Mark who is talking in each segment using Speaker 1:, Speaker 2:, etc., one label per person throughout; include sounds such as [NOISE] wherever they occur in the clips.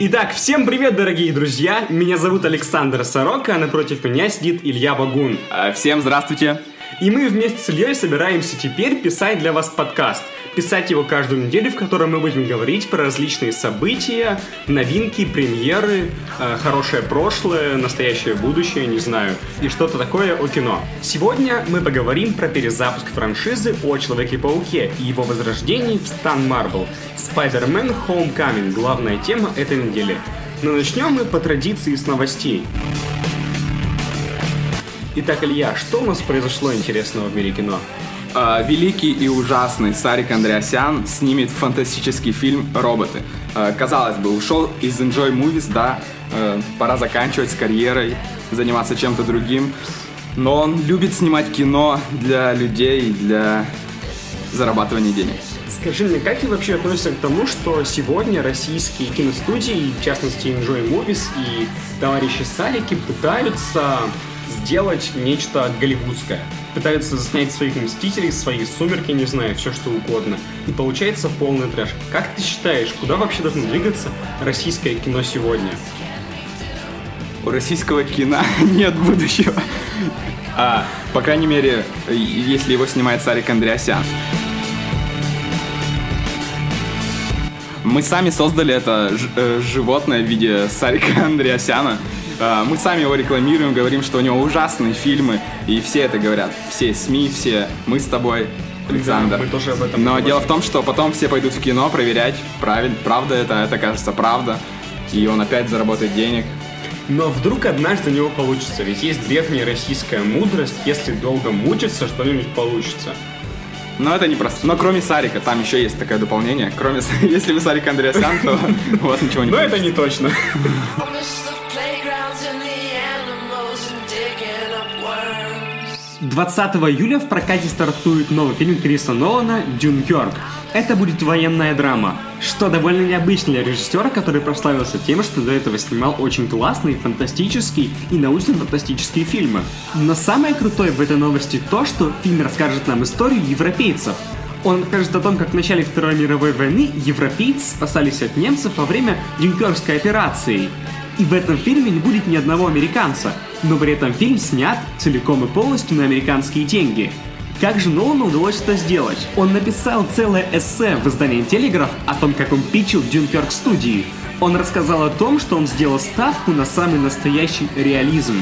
Speaker 1: Итак, всем привет, дорогие друзья! Меня зовут Александр Сорока, а напротив меня сидит Илья Багун.
Speaker 2: А, Всем здравствуйте.
Speaker 1: И мы вместе с Ильей собираемся теперь писать для вас подкаст. Писать его каждую неделю, в котором мы будем говорить про различные события, новинки, премьеры, э, хорошее прошлое, настоящее будущее, не знаю, и что-то такое о кино. Сегодня мы поговорим про перезапуск франшизы о Человеке-пауке и его возрождении в стан Марвел. Spider-Man Homecoming – главная тема этой недели. Но начнем мы по традиции с новостей. Итак, Илья, что у нас произошло интересного в мире кино?
Speaker 2: А, Великий и ужасный Сарик Андреасян снимет фантастический фильм «Роботы». А, Казалось бы, ушел из Enjoy Movies, да, э, пора заканчивать с карьерой, заниматься чем-то другим. Но он любит снимать кино для людей, для зарабатывания денег.
Speaker 1: Скажи мне, как ты вообще относишься к тому, что сегодня российские киностудии, в частности Enjoy Movies и товарищи Сарики пытаются сделать нечто голливудское? Пытаются заснять своих Мстителей, свои Сумерки, не знаю, все что угодно. И получается полный трэш. Как ты считаешь, куда вообще должно двигаться российское кино сегодня?
Speaker 2: У российского кино [LAUGHS] нет будущего. А, по крайней мере, если его снимает Сарик Андреасян. Мы сами создали это э, животное в виде Сарика [LAUGHS] Андреасяна. А, Мы сами его рекламируем, говорим, что у него ужасные фильмы, и все это говорят. Все СМИ, все. Мы с тобой, Александр.
Speaker 1: мы тоже об этом
Speaker 2: Но
Speaker 1: говорим.
Speaker 2: дело в том, что потом все пойдут в кино проверять, правильно, правда это, это кажется правда. И он опять заработает денег.
Speaker 1: Но вдруг однажды у него получится, ведь есть древняя российская мудрость, если долго мучиться, что-нибудь получится.
Speaker 2: Но это не просто. Но кроме Сарика, там еще есть такое дополнение. Кроме, [LAUGHS] если вы Сарик Андреасян, то у вас ничего не
Speaker 1: Но это не точно. 20 июля в прокате стартует новый фильм Криса Нолана «Дюнкерк». Это будет военная драма, что довольно необычно для режиссера, который прославился тем, что до этого снимал очень классные, фантастические и научно-фантастические фильмы. Но самое крутое в этой новости то, что фильм расскажет нам историю европейцев. Он расскажет о том, как в начале Второй мировой войны европейцы спасались от немцев во время Дюнкеркской операции. И в этом фильме не будет ни одного американца, но при этом фильм снят целиком и полностью на американские деньги. Как же Нолану удалось это сделать? Он написал целое эссе в издании «Телеграф» о том, как он питчил Дюнкерк студии. Он рассказал о том, что он сделал ставку на самый настоящий реализм.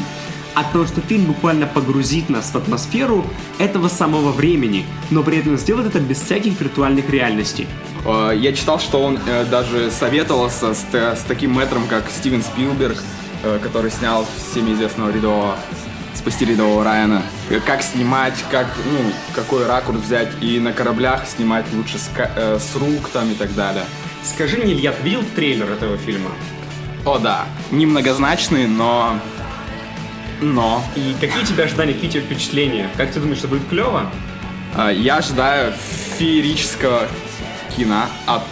Speaker 1: О том, что фильм буквально погрузит нас в атмосферу этого самого времени, но при этом сделает это без всяких виртуальных реальностей.
Speaker 2: Э, Я читал, что он э, даже советовался с, с таким мэтром, как Стивен Спилберг, э, который снял всеми известного рядового «Спасти рядового Райана». Как снимать, как, ну, какой ракурс взять, и на кораблях снимать лучше с, с рук там и так далее.
Speaker 1: Скажи мне, Илья, ты видел трейлер этого фильма?
Speaker 2: О да, немногозначный, но... Но...
Speaker 1: И какие у тебя ожидания, какие у тебя впечатления? Как ты думаешь, что будет клево?
Speaker 2: Э, Я ожидаю феерического кино от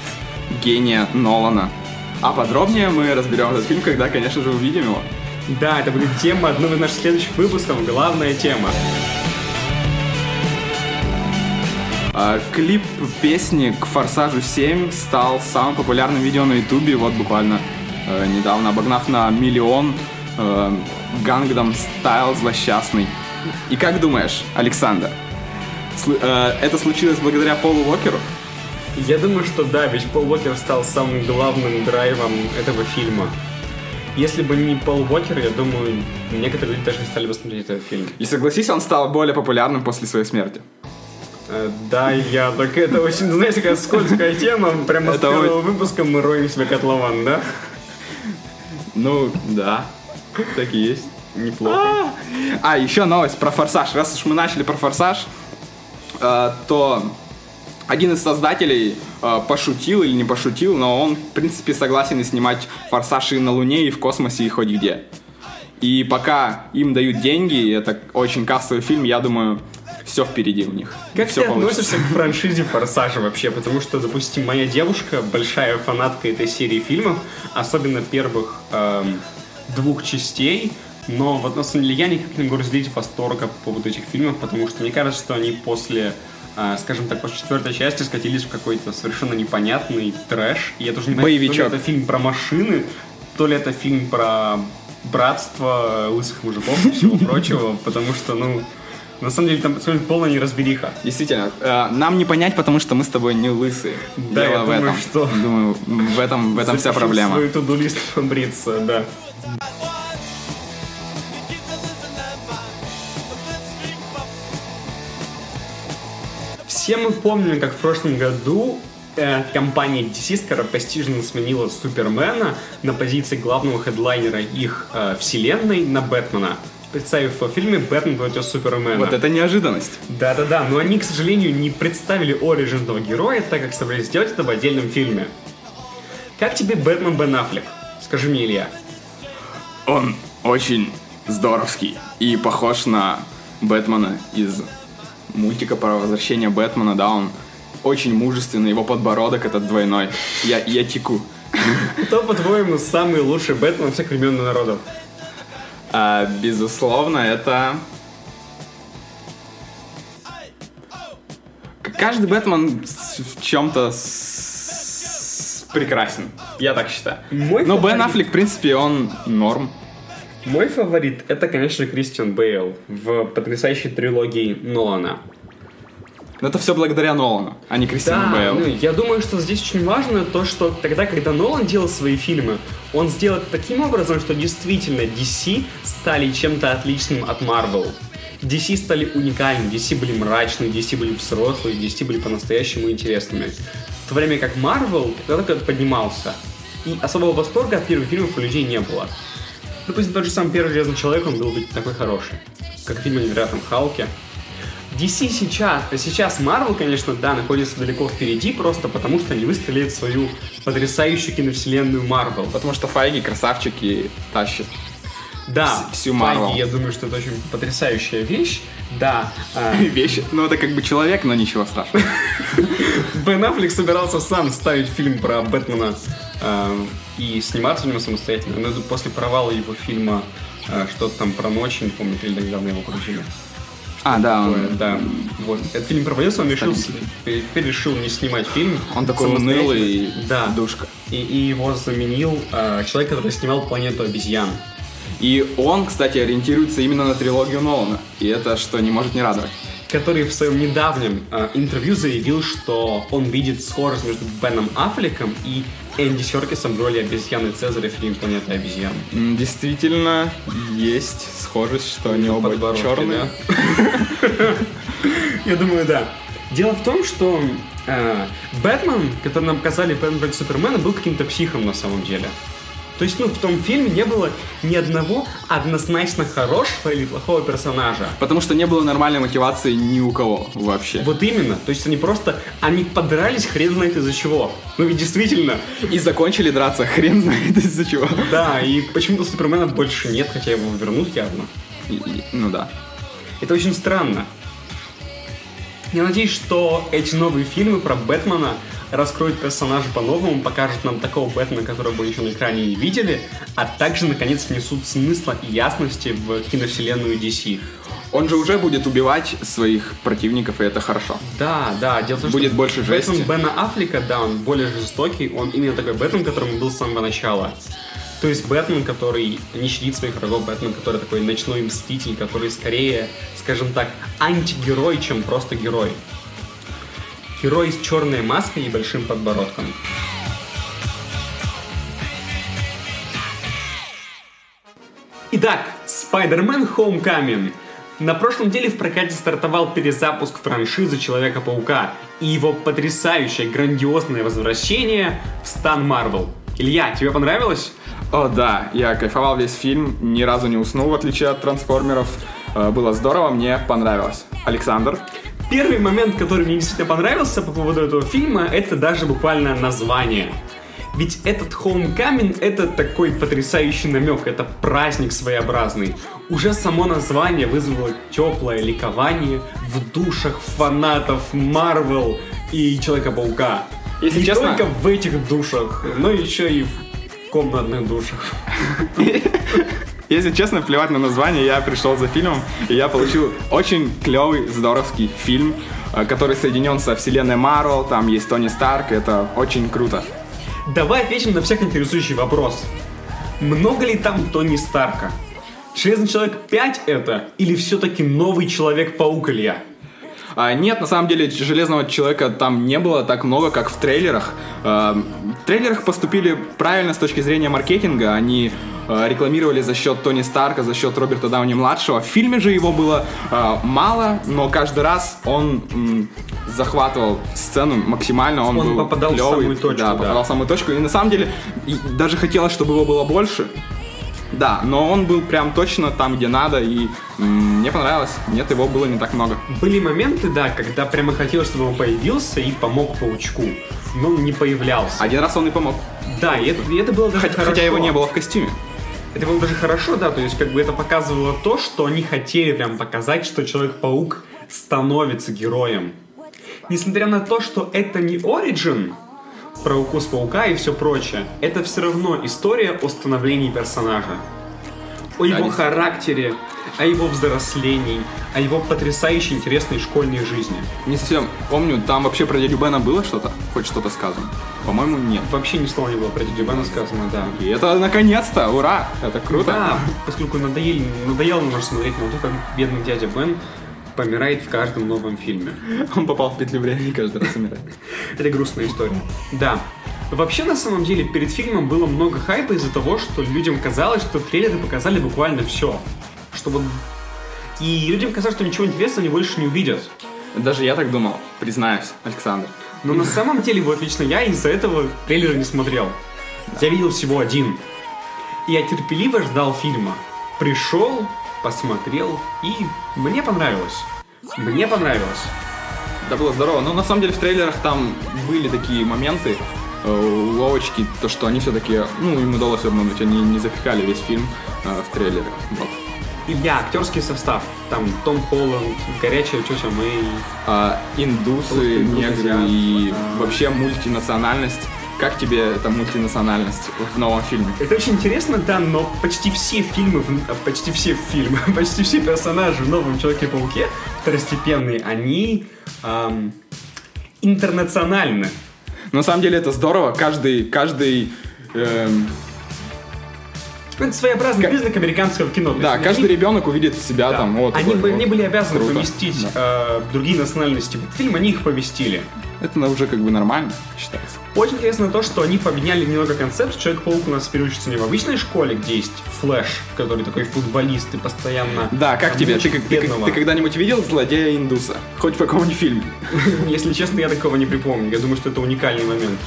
Speaker 2: гения Нолана. А подробнее мы разберем этот фильм, когда, конечно же, увидим его.
Speaker 1: Да, это будет тема одного из наших следующих выпусков, главная тема.
Speaker 2: А, Клип песни к «Форсажу 7» стал самым популярным видео на ютубе, вот буквально э, недавно, обогнав на миллион э, Гангдам Стайл злосчастный. И как думаешь, Александр, сл- э, это случилось благодаря Полу Уокеру?
Speaker 1: Я думаю, что да, ведь Пол Уокер стал самым главным драйвом этого фильма. Если бы не Пол Уокер, я думаю, некоторые люди даже не стали бы смотреть этот фильм.
Speaker 2: И согласись, он стал более популярным после своей смерти.
Speaker 1: Э, Да, я только это очень, знаете, такая скользкая тема. Прямо с первого выпуска мы роем себе котлован, да?
Speaker 2: Ну, да, [LAUGHS] так и есть.
Speaker 1: Неплохо.
Speaker 2: А, еще новость про «Форсаж». Раз уж мы начали про «Форсаж», э, то один из создателей э, пошутил или не пошутил, но он, в принципе, согласен и снимать «Форсаж» и на Луне, и в космосе, и хоть где. И пока им дают деньги, и это очень кассовый фильм, я думаю, все впереди у них.
Speaker 1: Как
Speaker 2: все
Speaker 1: ты относишься к франшизе «Форсажа» вообще? Потому что, допустим, моя девушка большая фанатка этой серии фильмов, особенно первых эм, двух частей, но вот на самом деле я никак не могу разделить восторга по поводу этих фильмов, потому что мне кажется, что они после а, скажем так, после четвертой части скатились в какой-то совершенно непонятный трэш. И я тоже не понимаю,
Speaker 2: Боевичок.
Speaker 1: то ли это фильм про машины, то ли это фильм про братство лысых мужиков и всего прочего, потому что, ну, на самом деле там происходит полная неразбериха.
Speaker 2: Действительно, э, нам не понять, потому что мы с тобой не лысые.
Speaker 1: Да,
Speaker 2: Дело
Speaker 1: я
Speaker 2: в
Speaker 1: думаю,
Speaker 2: этом.
Speaker 1: что-
Speaker 2: Думаю, в этом, в этом вся проблема.
Speaker 1: свою туду-лист побриться, да. Все мы помним, как в прошлом году э, компания DC скоропостижно сменила Супермена на позиции главного хедлайнера их э, вселенной на Бэтмена, представив во фильме «Бэтмен против Супермена».
Speaker 2: Вот это неожиданность.
Speaker 1: Да-да-да, но они, к сожалению, не представили оригин этого героя, так как собрались сделать это в отдельном фильме. Как тебе Бэтмен Бен Аффлек? Скажи мне, Илья.
Speaker 2: Он очень здоровский и похож на Бэтмена из мультика про возвращение Бэтмена, да, он очень мужественный, его подбородок этот двойной. Я, я теку.
Speaker 1: Кто, по-твоему, самый лучший Бэтмен всех времен и народов?
Speaker 2: А, безусловно, это... Каждый Бэтмен с- в чем-то прекрасен. Я так считаю.
Speaker 1: Мой
Speaker 2: Но Бен Аффлек, в принципе, он норм.
Speaker 1: Мой фаворит это, конечно, Кристиан Бейл в потрясающей трилогии Нолана.
Speaker 2: Но это все благодаря Нолану, а не Кристиану
Speaker 1: Да,
Speaker 2: Бейлу.
Speaker 1: ну, я думаю, что здесь очень важно то, что тогда, когда Нолан делал свои фильмы, он сделал это таким образом, что действительно DC стали чем-то отличным от Marvel. DC стали уникальными, DC были мрачные, DC были взрослые, DC были по-настоящему интересными. В то время как Marvel только поднимался. И особого восторга от первых фильмов у людей не было. Допустим, тот же самый первый Железный Человек, он был бы такой хороший. Как фильм о невероятном Халке. DC сейчас, сейчас Marvel, конечно, да, находится далеко впереди, просто потому что они выстрелили в свою потрясающую киновселенную Marvel.
Speaker 2: Потому что Файги красавчик и тащит.
Speaker 1: Да,
Speaker 2: Вс- всю
Speaker 1: Файги,
Speaker 2: Marvel.
Speaker 1: я думаю, что это очень потрясающая вещь. Да, а, [LAUGHS]
Speaker 2: Вещи. Ну, это как бы человек, но ничего страшного. [LAUGHS]
Speaker 1: Бен Аффлек собирался сам ставить фильм про Бэтмена а, и сниматься в нем самостоятельно, но это после провала его фильма а, что-то там про ночь, не помню, или недавно его крутили.
Speaker 2: А, да,
Speaker 1: Такое,
Speaker 2: он,
Speaker 1: Да, вот. Этот фильм провалился, он решил, теперь решил не снимать фильм.
Speaker 2: он такой унылый
Speaker 1: Да.
Speaker 2: душка.
Speaker 1: И, и его заменил а, человек, который снимал «Планету обезьян».
Speaker 2: И он, кстати, ориентируется именно на трилогию Нолана. И это что не может не радовать.
Speaker 1: Который в своем недавнем а, интервью заявил, что он видит схожесть между Беном Аффлеком и Энди Серкисом в роли обезьяны Цезаря в фильме «Планета обезьян».
Speaker 2: Действительно, есть схожесть, что они оба черные.
Speaker 1: Я думаю, да. Дело в том, что э, Бэтмен, который нам показали Бэтмен против Супермена, был каким-то психом на самом деле. То есть, ну, в том фильме не было ни одного однозначно хорошего или плохого персонажа.
Speaker 2: Потому что не было нормальной мотивации ни у кого вообще.
Speaker 1: Вот именно. То есть они просто, они подрались хрен знает из-за чего. Ну ведь действительно,
Speaker 2: И закончили драться, хрен знает из-за чего.
Speaker 1: да, и почему-то Супермена больше нет, хотя его вернут явно.
Speaker 2: И- и- ну да.
Speaker 1: Это очень странно. Я надеюсь, что эти новые фильмы про Бэтмена раскроют персонажа по-новому, покажут нам такого Бэтмена, которого мы еще на экране не видели, а также, наконец, внесут смысла и ясности в киновселенную DC.
Speaker 2: Он же уже будет убивать своих противников, и это хорошо.
Speaker 1: Да, да, дело в том,
Speaker 2: Будет
Speaker 1: что
Speaker 2: больше
Speaker 1: Бэтмен
Speaker 2: жести.
Speaker 1: Бена Аффлека, да, он более жестокий, он именно такой Бэтмен, которым был с самого начала. То есть Бэтмен, который не щадит своих врагов, Бэтмен, который такой ночной мститель, который скорее, скажем так, антигерой, чем просто герой. Герой с черной маской и большим подбородком. Итак, Spider-Man Homecoming. На прошлом деле в прокате стартовал перезапуск франшизы Человека-паука и его потрясающее, грандиозное возвращение в стан Марвел. Илья, тебе понравилось?
Speaker 2: О, да, я кайфовал весь фильм, ни разу не уснул, в отличие от трансформеров. Э, Было здорово, мне понравилось. Александр?
Speaker 1: Первый момент, который мне действительно понравился по поводу этого фильма, это даже буквально название. Ведь этот Homecoming — это такой потрясающий намек, это праздник своеобразный. Уже само название вызвало теплое ликование в душах фанатов Марвел и Человека-паука.
Speaker 2: Если
Speaker 1: Не
Speaker 2: честно-
Speaker 1: только в этих душах, но еще и в комнатных душах. [LAUGHS]
Speaker 2: Если честно, плевать на название, я пришел за фильмом, и я получил очень клевый, здоровский фильм. э, который соединен со вселенной Марвел, там есть Тони Старк, это очень круто.
Speaker 1: Давай ответим на всех интересующий вопрос. Много ли там Тони Старка? Железный человек 5 это? Или все-таки новый Человек-паук, Илья?
Speaker 2: А, нет, на самом деле Железного Человека там не было так много, как в трейлерах. А, в трейлерах поступили правильно с точки зрения маркетинга. Они а, рекламировали за счет Тони Старка, за счет Роберта Дауни-младшего. В фильме же его было а, мало, но каждый раз он м, захватывал сцену максимально. Он,
Speaker 1: Он
Speaker 2: был
Speaker 1: попадал в
Speaker 2: клёвый,
Speaker 1: самую точку,
Speaker 2: Да,
Speaker 1: да.
Speaker 2: попадал в самую точку. И на самом деле и даже хотелось, чтобы его было больше. Да, но он был прям точно там, где надо, и мне понравилось. Нет, его было не так много.
Speaker 1: Были моменты, да, когда прямо хотелось, чтобы он появился и помог паучку. Но он не появлялся.
Speaker 2: Один раз он и помог.
Speaker 1: Да, и это, и это было даже
Speaker 2: Хотя,
Speaker 1: хорошо.
Speaker 2: хотя его не было в костюме.
Speaker 1: Это было даже хорошо, да, то есть как бы это показывало то, что они хотели прям показать, что Человек-паук становится героем. Несмотря на то, что это не Origin про укус паука и все прочее, это все равно история о становлении персонажа. О его
Speaker 2: действительно.
Speaker 1: характере, о его взрослении, о его потрясающей интересной школьной жизни.
Speaker 2: Не совсем помню, там вообще про дядю Бена было что-то? Хоть что-то сказано? По-моему, нет.
Speaker 1: Вообще ни слова не было про Дядю Бена сказано, да.
Speaker 2: И это наконец-то, ура! Это круто.
Speaker 1: Да, поскольку надоели, надоело уже смотреть на то, как бедный дядя Бен помирает в каждом новом фильме.
Speaker 2: Он попал в петлю времени каждый раз умирает.
Speaker 1: Это грустная история. Да. Вообще, на самом деле, перед фильмом было много хайпа из-за того, что людям казалось, что трейлеры показали буквально все. Что вот... И людям казалось, что ничего интересного они больше не увидят.
Speaker 2: Даже я так думал, признаюсь, Александр.
Speaker 1: Но на самом деле, вот лично я из-за этого трейлера не смотрел. Я видел всего один. И я терпеливо ждал фильма. Пришел, посмотрел, и мне понравилось. Мне понравилось.
Speaker 2: Это было здорово. Но на самом деле в трейлерах там были такие моменты, э, уловочки, то, что они все-таки, ну, им удалось обмануть, они не запихали весь фильм э, в трейлеры. Вот.
Speaker 1: Илья, актерский состав. Там Том Холланд, горячая тетя Мэй.
Speaker 2: А, индусы, негры и вообще мультинациональность. Как тебе эта мультинациональность в новом фильме?
Speaker 1: Это очень интересно, да, но почти все фильмы, почти все фильмы, [LAUGHS] почти все персонажи в новом Человеке-пауке второстепенные, они ам, интернациональны.
Speaker 2: На самом деле это здорово. Каждый, каждый, эм,
Speaker 1: Ну, Это своеобразный признак американского кино.
Speaker 2: Да,
Speaker 1: есть
Speaker 2: каждый
Speaker 1: они-
Speaker 2: ребенок увидит себя
Speaker 1: да,
Speaker 2: там. Вот,
Speaker 1: они,
Speaker 2: такой
Speaker 1: бы-
Speaker 2: вот.
Speaker 1: они были обязаны
Speaker 2: Круто.
Speaker 1: поместить
Speaker 2: Да.
Speaker 1: э, другие национальности в фильм, они их поместили.
Speaker 2: Это уже как бы нормально считается.
Speaker 1: Очень интересно то, что они поменяли немного концепт. Человек-паук у нас теперь учится не в обычной школе, где есть Флэш, который такой футболист и постоянно...
Speaker 2: Да, как тебе? Ты, ты, ты когда-нибудь видел злодея индуса? Хоть в каком-нибудь фильме? [LAUGHS]
Speaker 1: Если честно, я такого не припомню. Я думаю, что это уникальный момент.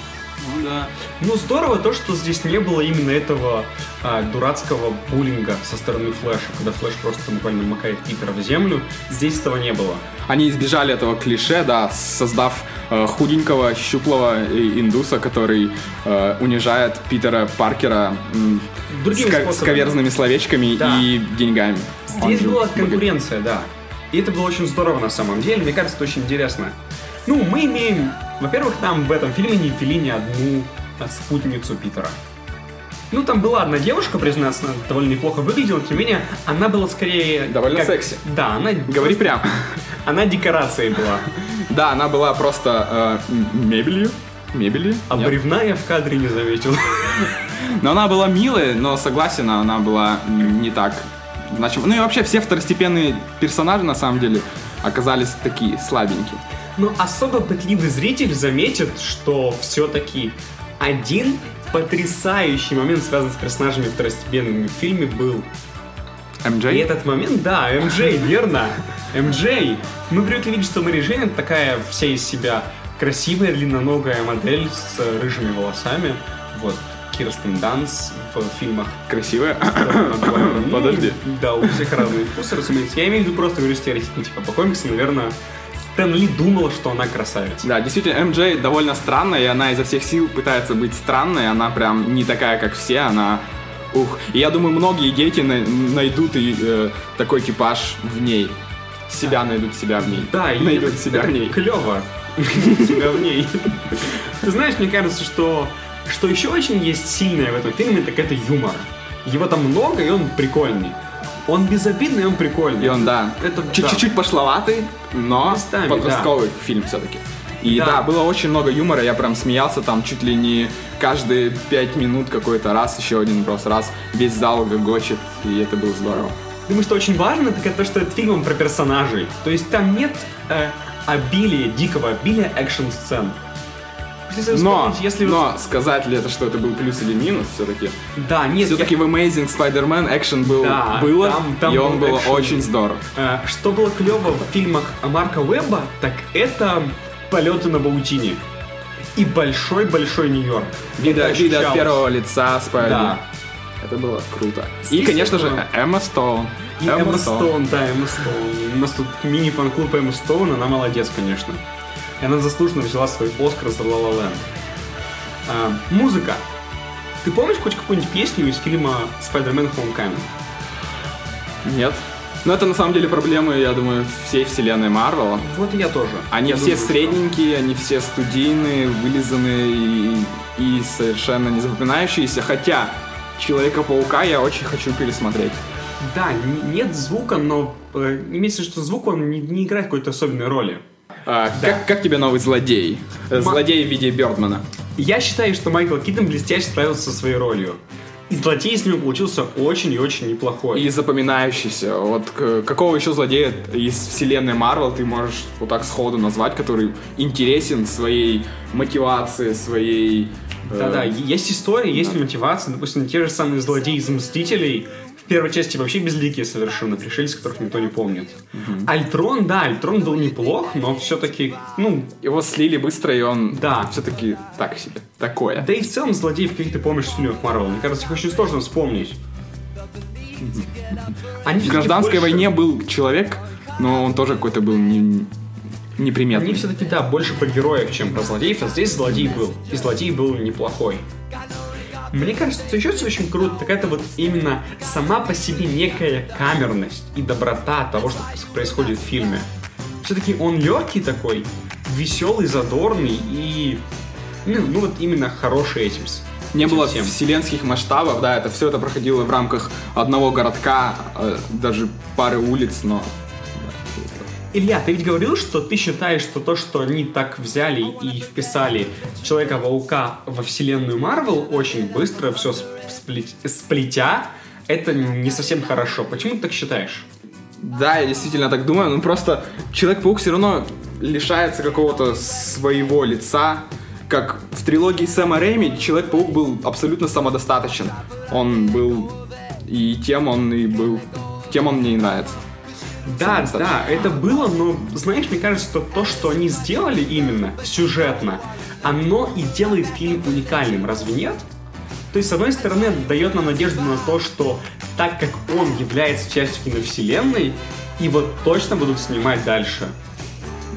Speaker 2: Ну да.
Speaker 1: Ну, здорово то, что здесь не было именно этого а, дурацкого буллинга со стороны Флэша, когда Флэш просто буквально макает Питера в землю. Здесь этого не было.
Speaker 2: Они избежали этого клише, да, создав э, худенького, щуплого э, индуса, который э, унижает Питера Паркера
Speaker 1: Другими
Speaker 2: с, ка- с каверзными словечками
Speaker 1: Да.
Speaker 2: и деньгами. Он
Speaker 1: Здесь
Speaker 2: же
Speaker 1: была
Speaker 2: богат-
Speaker 1: конкуренция, да. И это было очень здорово на самом деле. Мне кажется, это очень интересно. Ну, мы имеем... Во-первых, там в этом фильме не ввели ни одну спутницу Питера. Ну, там была одна девушка, признаться, она довольно неплохо выглядела, тем не менее, она была скорее...
Speaker 2: Довольно секси.
Speaker 1: Да, она...
Speaker 2: Говори прям. [LAUGHS]
Speaker 1: Она декорацией была.
Speaker 2: Да, она была просто э, мебелью. Мебелью.
Speaker 1: А
Speaker 2: Нет.
Speaker 1: бревна я в кадре не заметил. [LAUGHS]
Speaker 2: Но она была милая, но согласен, она была не так значима. Ну и вообще все второстепенные персонажи на самом деле оказались такие слабенькие.
Speaker 1: Но особо пытливый зритель заметит, что все-таки один потрясающий момент, связанный с персонажами второстепенными в фильме, был.
Speaker 2: МД?
Speaker 1: И этот момент, да, МД, [LAUGHS] верно. МД. Мы привыкли видеть, что Мэри Джейн такая вся из себя красивая, длинноногая модель с рыжими волосами. Вот, Кирстен Данс в фильмах
Speaker 2: красивая.
Speaker 1: Ну, [LAUGHS]
Speaker 2: Подожди.
Speaker 1: Да, у всех разные вкусы, разумеется. Я имею в виду просто говорю стереотипно, типа, по комиксам, наверное, Стэн Ли думал, что она красавица.
Speaker 2: Да, действительно, МД довольно странная, и она изо всех сил пытается быть странной, она прям не такая, как все, она... Ух, и я думаю, многие дети на- найдут и, э, такой типаж в ней. Себя найдут себя в ней.
Speaker 1: Да, и
Speaker 2: найдут
Speaker 1: это-
Speaker 2: себя
Speaker 1: это
Speaker 2: в ней.
Speaker 1: Клево. Себя в ней. Ты знаешь, мне кажется, что что еще очень есть сильное в этом фильме, так это юмор. Его там много, и он прикольный. Он безобидный, он прикольный.
Speaker 2: И он, да,
Speaker 1: Это
Speaker 2: чуть-
Speaker 1: да.
Speaker 2: чуть-чуть пошловатый, но
Speaker 1: Местами,
Speaker 2: подростковый фильм все-таки. И
Speaker 1: Да.
Speaker 2: да. было очень много юмора, я прям смеялся там чуть ли не каждые пять минут какой-то раз, еще один просто раз, весь зал гогочет, и это было здорово.
Speaker 1: Думаю, что очень важно, так это то, что этот фильм он про персонажей. То есть там нет э, обилия, дикого обилия экшн-сцен. Если
Speaker 2: Но,
Speaker 1: если
Speaker 2: но сказать ли это, что это был плюс или минус, все-таки.
Speaker 1: Да, нет,
Speaker 2: Все-таки в Amazing Spider-Man экшен был,
Speaker 1: Да,
Speaker 2: было,
Speaker 1: там- там
Speaker 2: и он
Speaker 1: был
Speaker 2: был очень здорово.
Speaker 1: я- э, что было клево в фильмах Марка Уэбба, так это полеты на паутине. И большой-большой Нью-Йорк.
Speaker 2: Вида, вида от первого лица Спайдер.
Speaker 1: Да.
Speaker 2: Это было круто. И, конечно же, Эмма Стоун.
Speaker 1: И Эмма Стоун, да, Эмма Стоун. У нас тут мини-фан-клуб Эмма Стоун, она молодец, конечно. И она заслуженно взяла свой Оскар за La La Land. А, музыка. Ты помнишь хоть какую-нибудь песню из фильма Spider-Man Homecoming?
Speaker 2: Нет. Но это на самом деле проблемы, я думаю, всей вселенной Марвела.
Speaker 1: Вот и я тоже.
Speaker 2: Они
Speaker 1: Я
Speaker 2: все
Speaker 1: думаю, что-
Speaker 2: средненькие, они все студийные, вылизанные и, и совершенно не запоминающиеся. Хотя Человека-паука я очень хочу пересмотреть.
Speaker 1: Да, нет звука, но э, имеется в виду, что звук он не, не играет какой-то особенной роли.
Speaker 2: А, как, как тебе новый злодей? Э, Злодей в виде Бёрдмана.
Speaker 1: Я считаю, что Майкл Киттон блестяще справился со своей ролью. И злодей из него получился очень и очень неплохой.
Speaker 2: И запоминающийся. Вот какого еще злодея из вселенной Марвел ты можешь вот так сходу назвать, который интересен своей мотивацией, своей... э,
Speaker 1: Да-да, есть история, есть мотивация. Допустим, те же самые злодеи из Мстителей в первой части вообще безликие совершенно, пришельцы, которых никто не помнит. Альтрон, да, Альтрон был неплох, но все-таки, ну,
Speaker 2: Его слили быстро, и он
Speaker 1: Да.
Speaker 2: все-таки так себе. Такое.
Speaker 1: да и в целом злодеев, каких ты помнишь в фильмах Марвел, мне кажется, их очень сложно вспомнить. Они
Speaker 2: В гражданской
Speaker 1: больше-
Speaker 2: войне был человек, но он тоже какой-то был не, неприметный.
Speaker 1: Они все-таки, да, больше про героев, чем про злодеев, а здесь злодей был. И злодей был неплохой. Мне кажется, что еще очень круто, так это вот именно сама по себе некая камерность и доброта того, что происходит в фильме. Все-таки он легкий такой, веселый, задорный и ну, ну вот именно хороший этим.
Speaker 2: Не
Speaker 1: этим
Speaker 2: было
Speaker 1: всем.
Speaker 2: вселенских масштабов, да, это все это проходило в рамках одного городка, э, даже пары улиц, но
Speaker 1: Илья, ты ведь говорил, что ты считаешь, что то, что они так взяли и вписали Человека-паука во вселенную Марвел очень быстро, все сплетя, это не совсем хорошо. Почему ты так считаешь?
Speaker 2: да, я действительно так думаю, но просто Человек-паук все равно лишается какого-то своего лица, как в трилогии Сэма Рэйми Человек-паук был абсолютно самодостаточен. Он был и тем он и был, тем он мне и нравится.
Speaker 1: Да,
Speaker 2: Самодостаточно.
Speaker 1: да, это было, но, знаешь, мне кажется, что то, что они сделали именно сюжетно, оно и делает фильм уникальным, разве нет? То есть, с одной стороны, это дает нам надежду на то, что так как он является частью киновселенной, его точно будут снимать дальше.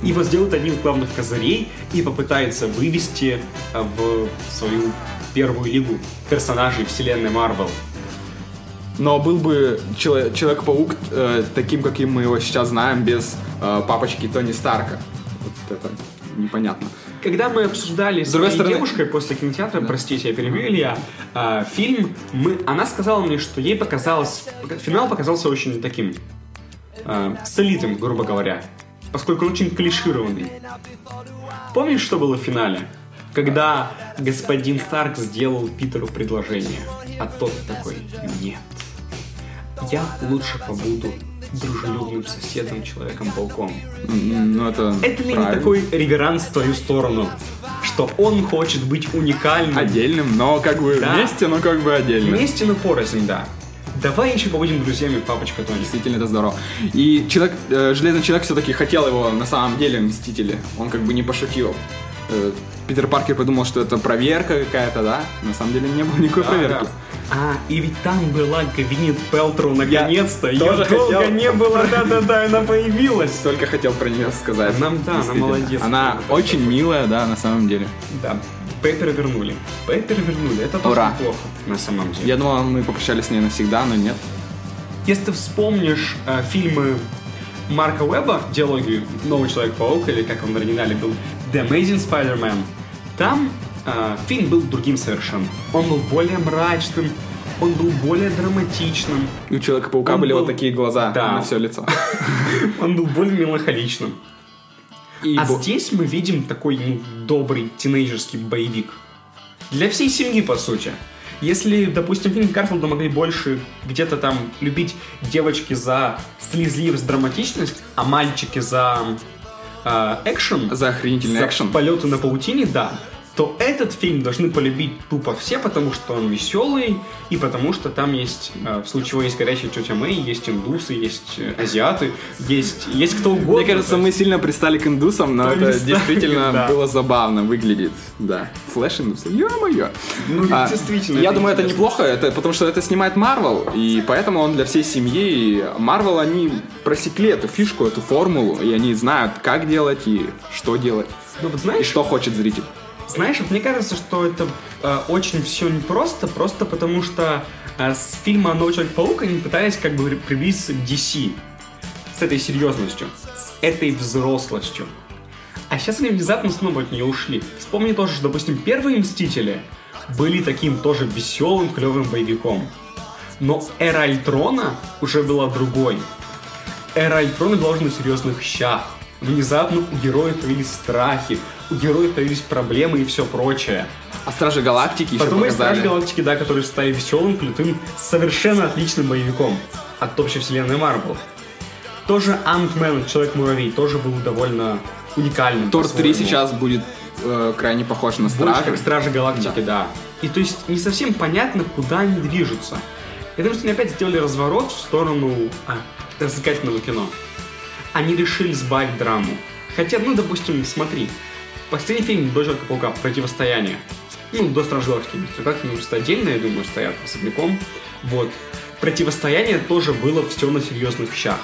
Speaker 1: Его сделают одним из главных козырей и попытается вывести э, в свою первую лигу персонажей вселенной Марвел.
Speaker 2: Но был бы Чело- Человек-паук э, таким, каким мы его сейчас знаем, без э, папочки Тони Старка. Вот это непонятно.
Speaker 1: Когда мы обсуждали с,
Speaker 2: другой стороны-
Speaker 1: девушкой после кинотеатра, простите, я перебью Илья, а, фильм, мы, она сказала мне, что ей показалось, финал показался очень таким а, солидным, грубо говоря, поскольку он очень клишированный. Помнишь, что было в финале? Когда господин Старк сделал Питеру предложение, а тот такой, нет, я лучше побуду дружелюбным соседом, человеком-пауком.
Speaker 2: Ну, это
Speaker 1: Это ли не
Speaker 2: правильно.
Speaker 1: такой реверанс в твою сторону? Что он хочет быть уникальным.
Speaker 2: Отдельным, но как бы
Speaker 1: Да.
Speaker 2: вместе, но как бы отдельно.
Speaker 1: Вместе, но порознь, да. Давай еще побудем друзьями, папочка Тони.
Speaker 2: Действительно, это здорово. И человек, э, Железный Человек все-таки хотел его на самом деле Мстители. Он как бы не пошутил. Э, Питер Паркер подумал, что это проверка какая-то, да? На самом деле не было никакой проверки.
Speaker 1: А, и ведь там была Гвинет Пелтроу наконец-то. Ее
Speaker 2: тоже
Speaker 1: долго
Speaker 2: хотел.
Speaker 1: не было, да-да-да, она появилась.
Speaker 2: Только хотел про нее сказать.
Speaker 1: Нам, да, она молодец.
Speaker 2: Она очень милая, да, на самом деле.
Speaker 1: Да. Пеппера вернули. Пеппера вернули. Это тоже
Speaker 2: Ура.
Speaker 1: неплохо, на самом деле.
Speaker 2: Я думал, мы попрощались с ней навсегда, но нет.
Speaker 1: Если ты вспомнишь э, фильмы Марка Уэбба, диалогию «Новый Человек-паук», или как он в оригинале был «The Amazing Spider-Man», там э, фильм был другим совершенно. Он был более мрачным, Он был более драматичным,
Speaker 2: У Человека-паука были
Speaker 1: был-
Speaker 2: вот такие глаза
Speaker 1: Да.
Speaker 2: на все лицо. [LAUGHS]
Speaker 1: он был более меланхоличным.
Speaker 2: И
Speaker 1: А
Speaker 2: бо-
Speaker 1: здесь мы видим такой ну, добрый тинейджерский боевик. Для всей семьи, по сути. Если, допустим, фильм Гарфилда могли больше где-то там любить девочки за слезливость, драматичность, а мальчики за экшен,
Speaker 2: за охренительный экшен.
Speaker 1: полеты на паутине, да, то этот фильм должны полюбить тупо все, потому что он веселый, и потому что там есть, э, в случае чего есть горячая тетя Мэй, есть индусы, есть э, азиаты, есть, есть кто угодно.
Speaker 2: Мне кажется, мы сильно пристали к индусам, но [LAUGHS] это действительно
Speaker 1: да.
Speaker 2: было забавно выглядит. Да. Флэш индусы. Ё-моё.
Speaker 1: Ну,
Speaker 2: А,
Speaker 1: действительно.
Speaker 2: Я думаю, это неплохо, это потому что это снимает Марвел, и поэтому он для всей семьи. Марвел, они просекли эту фишку, эту формулу, и они знают, как делать и что делать,
Speaker 1: Ну, вот
Speaker 2: и
Speaker 1: знаешь,
Speaker 2: что хочет зритель.
Speaker 1: Знаешь, мне кажется, что это э, очень все непросто, просто потому что э, с фильма «Новый Человек-паук» они пытались как бы приблизиться к DC с этой серьезностью, с этой взрослостью. А сейчас они внезапно снова от нее ушли. Вспомни тоже, что, допустим, первые «Мстители» были таким тоже веселым, клевым боевиком. Но эра Альтрона уже была другой. Эра Альтрона была уже на серьезных щах. Внезапно у героев появились страхи, у героев появились проблемы и все прочее.
Speaker 2: А Стражи Галактики еще
Speaker 1: Потом
Speaker 2: показали.
Speaker 1: Стражи Галактики, да, которые стали веселым, крутым, совершенно отличным боевиком от общей вселенной Марвел. Тоже Ant-Man, Человек-муравей, тоже был довольно уникальным.
Speaker 2: Тор 3
Speaker 1: по-своему.
Speaker 2: сейчас будет э, крайне похож на
Speaker 1: Больше
Speaker 2: Стражи.
Speaker 1: как Стражи Галактики, да. И то есть не совсем понятно, куда они движутся. Я думаю, что они опять сделали разворот в сторону а, развлекательного кино. Они решили сбавить драму. Хотя, ну, допустим, смотри. Последний фильм до Человека-паука «Противостояние». Ну, до Стражи Галактики. Галактики просто отдельно, я думаю, стоят особняком. Вот. Противостояние тоже было все на серьезных щах.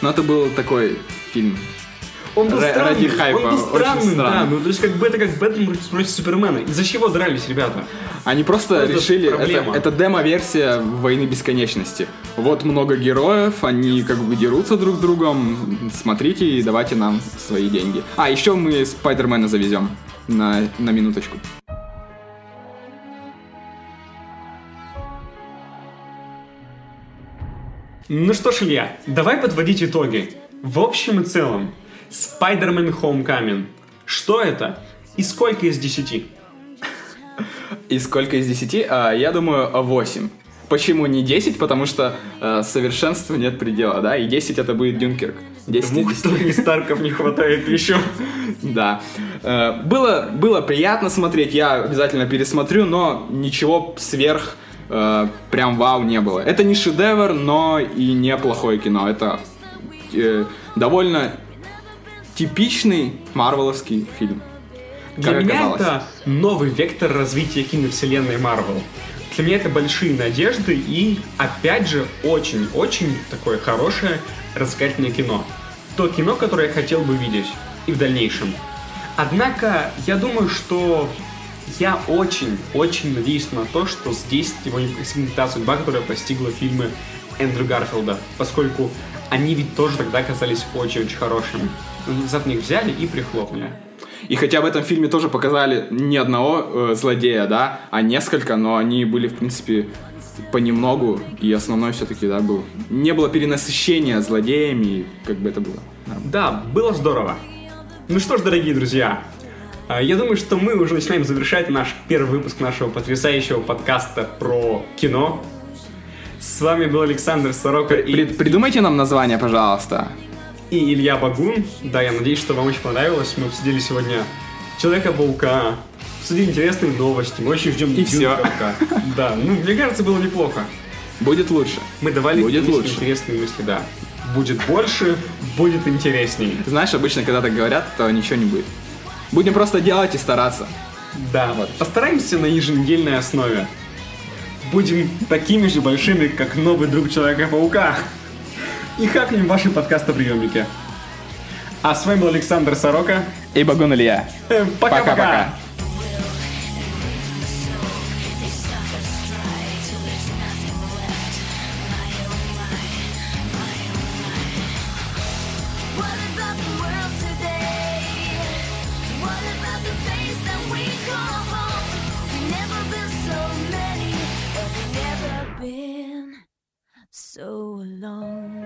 Speaker 2: Но это был такой фильм.
Speaker 1: Он был
Speaker 2: Ра-
Speaker 1: странным,
Speaker 2: ради хайпа,
Speaker 1: он был
Speaker 2: очень
Speaker 1: странным, да.
Speaker 2: странный.
Speaker 1: Ну, то есть, как бы это как Бэтмен против Супермена. Из-за чего дрались, ребята?
Speaker 2: Они просто,
Speaker 1: Просто
Speaker 2: решили, это, это демо-версия Войны Бесконечности. Вот много героев, они как бы дерутся друг с другом. Смотрите и давайте нам свои деньги. А, еще мы Спайдермена завезем на, на минуточку.
Speaker 1: Ну что ж, Илья, давай подводить итоги. В общем и целом, Spider-Man Homecoming. Что это? И сколько из 10?
Speaker 2: И сколько из 10? А, я думаю, 8. Почему не 10? Потому что э, совершенству нет предела, да? И 10 это будет Дюнкерк. 10 из
Speaker 1: Двух
Speaker 2: 10.
Speaker 1: Тони Старков не хватает еще. [LAUGHS]
Speaker 2: Да. Э, Было, было приятно смотреть, я обязательно пересмотрю, но ничего сверх э, прям вау не было. Это не шедевр, но и не плохое кино. Это э, довольно типичный марвеловский фильм.
Speaker 1: Для меня
Speaker 2: оказалось.
Speaker 1: это новый вектор развития киновселенной Марвел. Для меня это большие надежды и, опять же, очень-очень такое хорошее развлекательное кино. То кино, которое я хотел бы видеть и в дальнейшем. Однако, я думаю, что я очень-очень надеюсь на то, что здесь его не постигнет та судьба, которая постигла фильмы Эндрю Гарфилда, поскольку они ведь тоже тогда оказались очень-очень хорошими. Внезапно их взяли и прихлопнули.
Speaker 2: И хотя в этом фильме тоже показали не одного э, злодея, да, а несколько, но они были, в принципе, понемногу, и основной все-таки, да, был. Не было перенасыщения злодеями, как бы это было.
Speaker 1: Да, было здорово. Ну что ж, дорогие друзья, а, я думаю, что мы уже начинаем завершать наш первый выпуск нашего потрясающего подкаста про кино. С вами был Александр Сорока и,
Speaker 2: При- придумайте нам название, пожалуйста.
Speaker 1: И Илья Багун. Да, я надеюсь, что вам очень понравилось. Мы обсудили сегодня Человека-паука, обсудили интересные новости. Мы очень ждем
Speaker 2: И.
Speaker 1: Дюнкерка. Да, ну, мне кажется, было неплохо.
Speaker 2: Будет лучше.
Speaker 1: Мы давали
Speaker 2: Будет лучше.
Speaker 1: интересные мысли, да. Будет больше, будет интересней.
Speaker 2: Знаешь, обычно, когда так говорят, то ничего не будет. Будем просто делать и стараться.
Speaker 1: Да, вот. Постараемся на еженедельной основе. Будем такими же большими, как новый друг Человека-паука. И хакнем ваши подкастоприемники. А с вами был Александр Сорока.
Speaker 2: И Багун Илья.
Speaker 1: Э, Пока-пока.
Speaker 3: So alone.